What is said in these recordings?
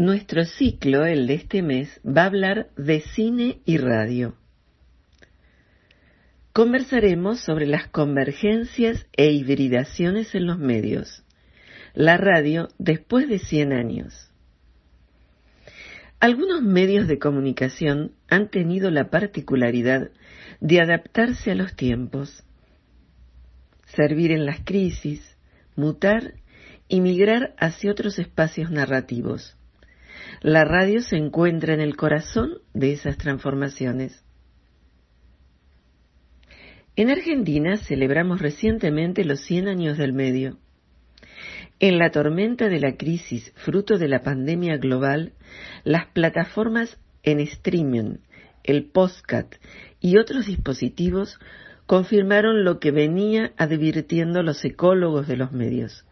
Nuestro ciclo, el de este mes, va a hablar de cine y radio. Conversaremos sobre las convergencias e hibridaciones en los medios. La radio después de 100 años. Algunos medios de comunicación han tenido la particularidad de adaptarse a los tiempos, servir en las crisis, mutar y migrar hacia otros espacios narrativos la radio se encuentra en el corazón de esas transformaciones. En Argentina celebramos recientemente los 100 años del medio. En la tormenta de la crisis, fruto de la pandemia global, las plataformas en streaming, el postcat y otros dispositivos confirmaron lo que venía advirtiendo los ecólogos de los medios.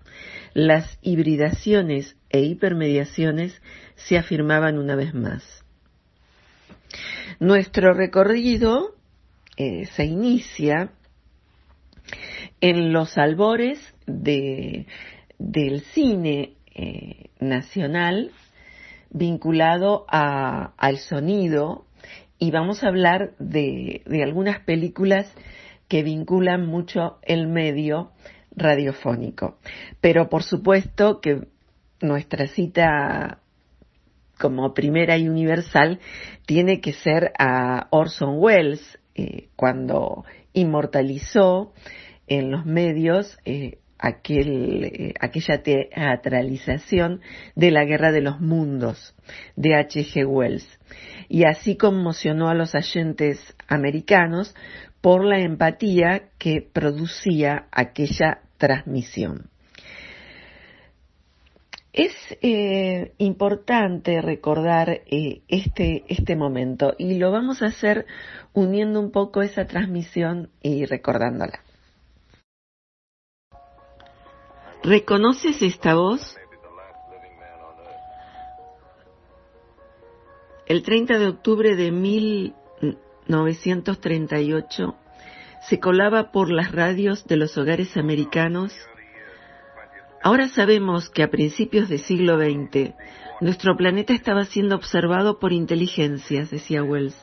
Las hibridaciones e hipermediaciones se afirmaban una vez más. Nuestro recorrido eh, se inicia en los albores del cine eh, nacional vinculado al sonido y vamos a hablar de algunas películas que vinculan mucho el medio radiofónico. Pero por supuesto que nuestra cita como primera y universal tiene que ser a Orson Welles eh, cuando inmortalizó en los medios eh, eh, aquella teatralización de la Guerra de los Mundos de H.G. Wells y así conmocionó a los agentes americanos por la empatía que producía aquella transmisión. Es eh, importante recordar eh, este, este momento y lo vamos a hacer uniendo un poco esa transmisión y recordándola. ¿Reconoces esta voz? El 30 de octubre de 1938 se colaba por las radios de los hogares americanos Ahora sabemos que a principios del siglo XX nuestro planeta estaba siendo observado por inteligencias, decía Wells,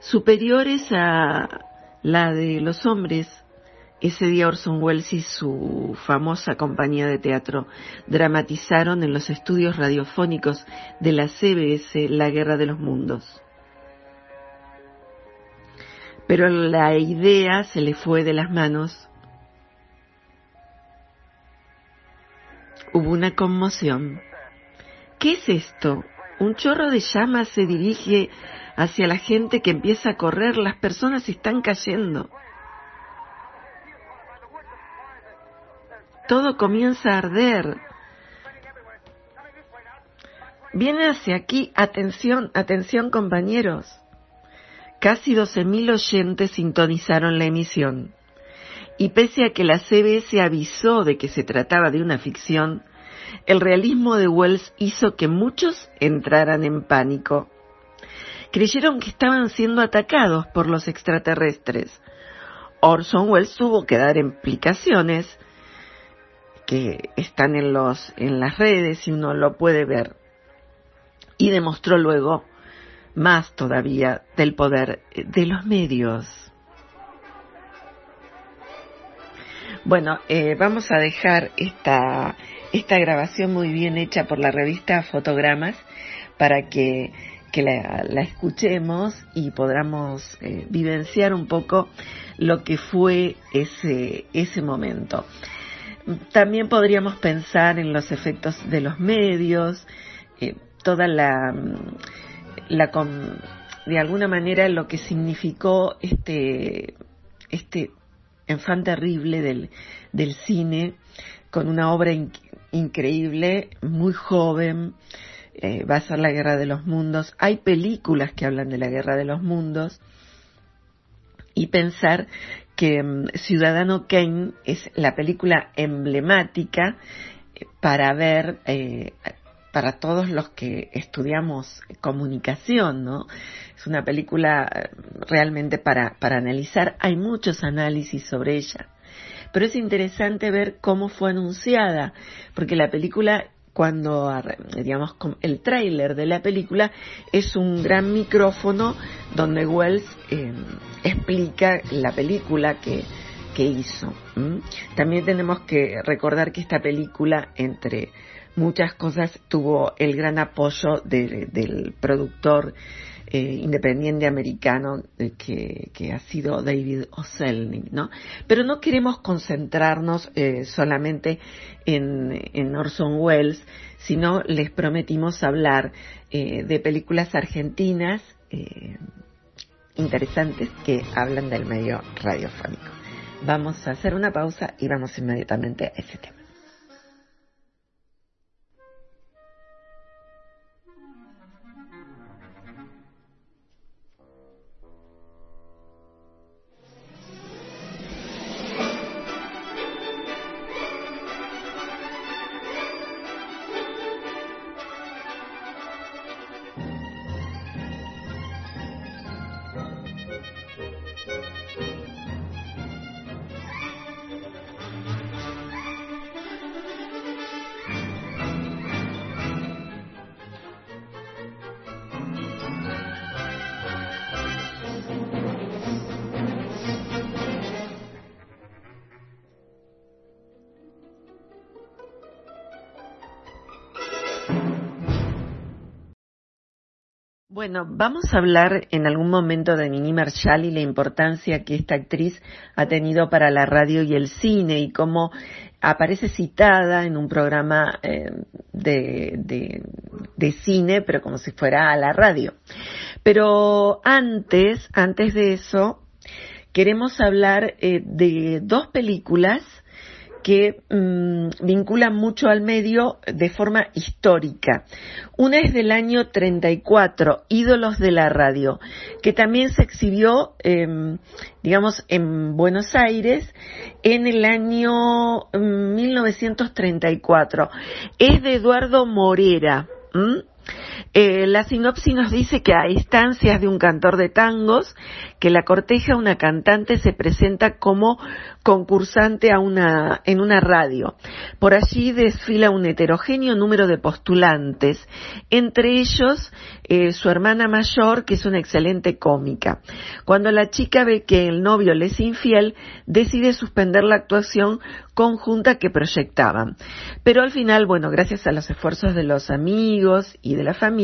superiores a la de los hombres. Ese día Orson Welles y su famosa compañía de teatro dramatizaron en los estudios radiofónicos de la CBS la Guerra de los Mundos. Pero la idea se le fue de las manos Hubo una conmoción. ¿Qué es esto? Un chorro de llamas se dirige hacia la gente que empieza a correr, las personas están cayendo. Todo comienza a arder. Viene hacia aquí, atención, atención compañeros. Casi 12.000 oyentes sintonizaron la emisión y pese a que la CBS avisó de que se trataba de una ficción, el realismo de Wells hizo que muchos entraran en pánico. Creyeron que estaban siendo atacados por los extraterrestres. Orson Welles tuvo que dar explicaciones que están en en las redes y uno lo puede ver y demostró luego más todavía del poder de los medios. Bueno, eh, vamos a dejar esta, esta grabación muy bien hecha por la revista Fotogramas para que que la, escuchemos y podamos eh, vivenciar un poco lo que fue ese, ese momento. También podríamos pensar en los efectos de los medios, eh, toda la, la de alguna manera lo que significó este, este enfant terrible del, del cine con una obra increíble, muy joven, eh, va a ser la guerra de los mundos. Hay películas que hablan de la guerra de los mundos y pensar que mm, Ciudadano Kane es la película emblemática eh, para ver eh, para todos los que estudiamos comunicación, ¿no? Es una película eh, realmente para, para analizar. Hay muchos análisis sobre ella. Pero es interesante ver cómo fue anunciada, porque la película cuando, digamos, el tráiler de la película es un gran micrófono donde Wells eh, explica la película que, que hizo. También tenemos que recordar que esta película, entre muchas cosas, tuvo el gran apoyo del productor eh, independiente americano eh, que, ha sido David O'Selny, ¿no? Pero no queremos concentrarnos eh, solamente en, Orson Welles, sino les prometimos hablar de películas argentinas interesantes que hablan del medio radiofónico. Vamos a hacer una pausa y vamos inmediatamente a ese tema. Bueno, vamos a hablar en algún momento de Nini Marshall y la importancia que esta actriz ha tenido para la radio y el cine y cómo aparece citada en un programa eh, de, de, cine, pero como si fuera a la radio. Pero antes, antes de eso, queremos hablar eh, de dos películas que mm, vinculan mucho al medio de forma histórica. Una es del año 34, Ídolos de la Radio, que también se exhibió, em, digamos, en Buenos Aires en el año 1934. Mm, es de Eduardo Morera. Eh, la sinopsis nos dice que a instancias de un cantor de tangos que la corteja una cantante se presenta como concursante a una, en una radio. Por allí desfila un heterogéneo número de postulantes, entre ellos eh, su hermana mayor, que es una excelente cómica. Cuando la chica ve que el novio le es infiel, decide suspender la actuación conjunta que proyectaban. Pero al final, bueno, gracias a los esfuerzos de los amigos y de la familia,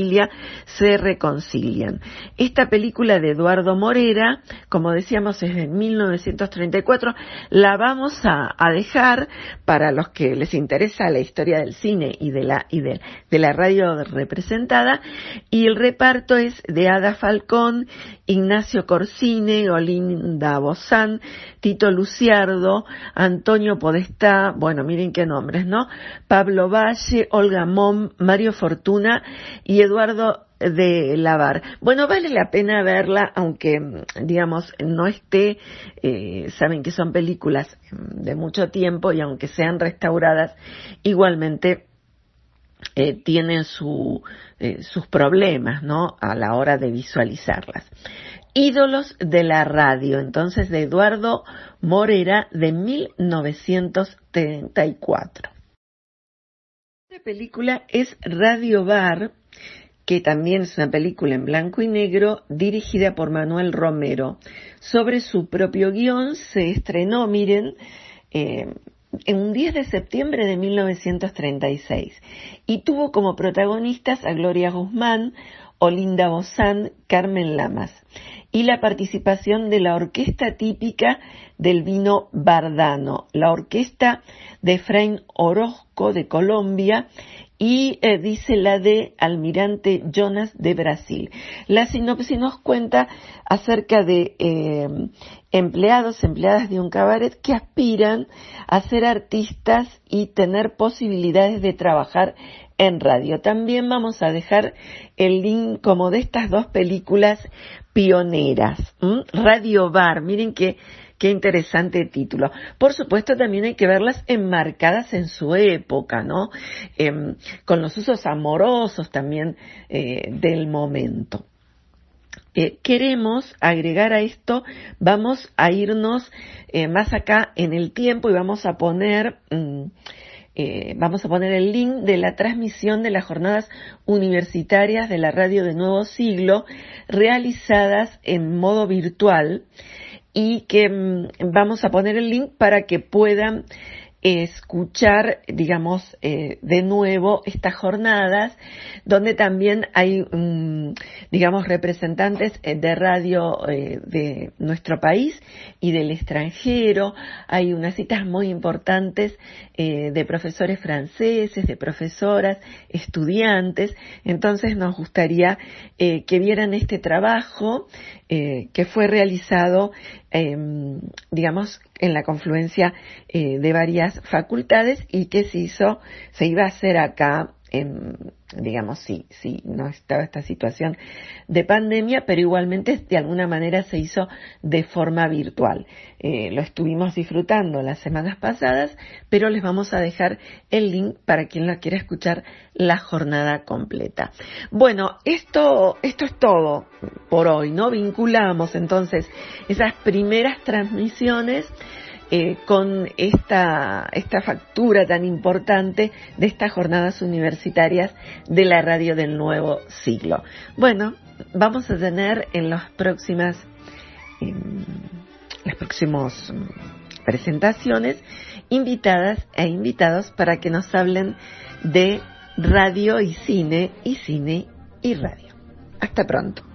se reconcilian. Esta película de Eduardo Morera, como decíamos, es de 1934, la vamos a, dejar para los que les interesa la historia del cine y de la, de, la radio representada. Y el reparto es de Ada Falcón, Ignacio Corsine, Olinda Bozán, Tito Luciardo, Antonio Podestá, bueno, miren qué nombres, ¿no? Pablo Valle, Olga Mom, Mario Fortuna y Eduardo de lavar. Bueno, vale la pena verla, aunque, digamos, no esté, eh, saben que son películas de mucho tiempo y aunque sean restauradas, igualmente eh, tienen su, eh, sus problemas, ¿no? A la hora de visualizarlas. Ídolos de la radio, entonces de Eduardo Morera de 1934. La película es Radio Bar que también es una película en blanco y negro dirigida por Manuel Romero. Sobre su propio guion se estrenó, miren, eh, en un 10 de septiembre de 1936 y tuvo como protagonistas a Gloria Guzmán, Olinda Bozán, Carmen Lamas y la participación de la orquesta típica del vino Bardano, la orquesta de Efraín Orozco de Colombia y eh, dice la de Almirante Jonas de Brasil. La sinopsis nos cuenta acerca de eh, empleados, empleadas de un cabaret que aspiran a ser artistas y tener posibilidades de trabajar en radio. También vamos a dejar el link como de estas dos películas pioneras. Radio Bar, miren que Qué interesante título. Por supuesto, también hay que verlas enmarcadas en su época, ¿no? Em, con los usos amorosos también eh, del momento. Eh, queremos agregar a esto, vamos a irnos eh, más acá en el tiempo y vamos a poner, mm, vamos a poner el link de la transmisión de las jornadas universitarias de la radio de Nuevo Siglo realizadas en modo virtual y que mm, vamos a poner el link para que puedan escuchar, digamos, eh, de nuevo estas jornadas, donde también hay, mm, digamos, representantes eh, de radio eh, de nuestro país y del extranjero. Hay unas citas muy importantes de profesores franceses, de profesoras, estudiantes. Entonces nos gustaría que vieran este trabajo que fue realizado, em, digamos, en la confluencia de varias facultades y que se hizo, se iba a hacer acá digamos, sí, sí, no estaba esta situación de pandemia, pero igualmente de alguna manera se hizo de forma virtual. Eh, lo estuvimos disfrutando las semanas pasadas, pero les vamos a dejar el link para quien la quiera escuchar la jornada completa. Bueno, esto, esto es todo por hoy, ¿no? Vinculamos entonces esas primeras transmisiones eh, con esta, esta factura tan importante de estas jornadas universitarias de la radio del nuevo siglo. Bueno, vamos a tener en las próximas, las próximas presentaciones invitadas e invitados para que nos hablen de radio y cine y cine y radio. Hasta pronto.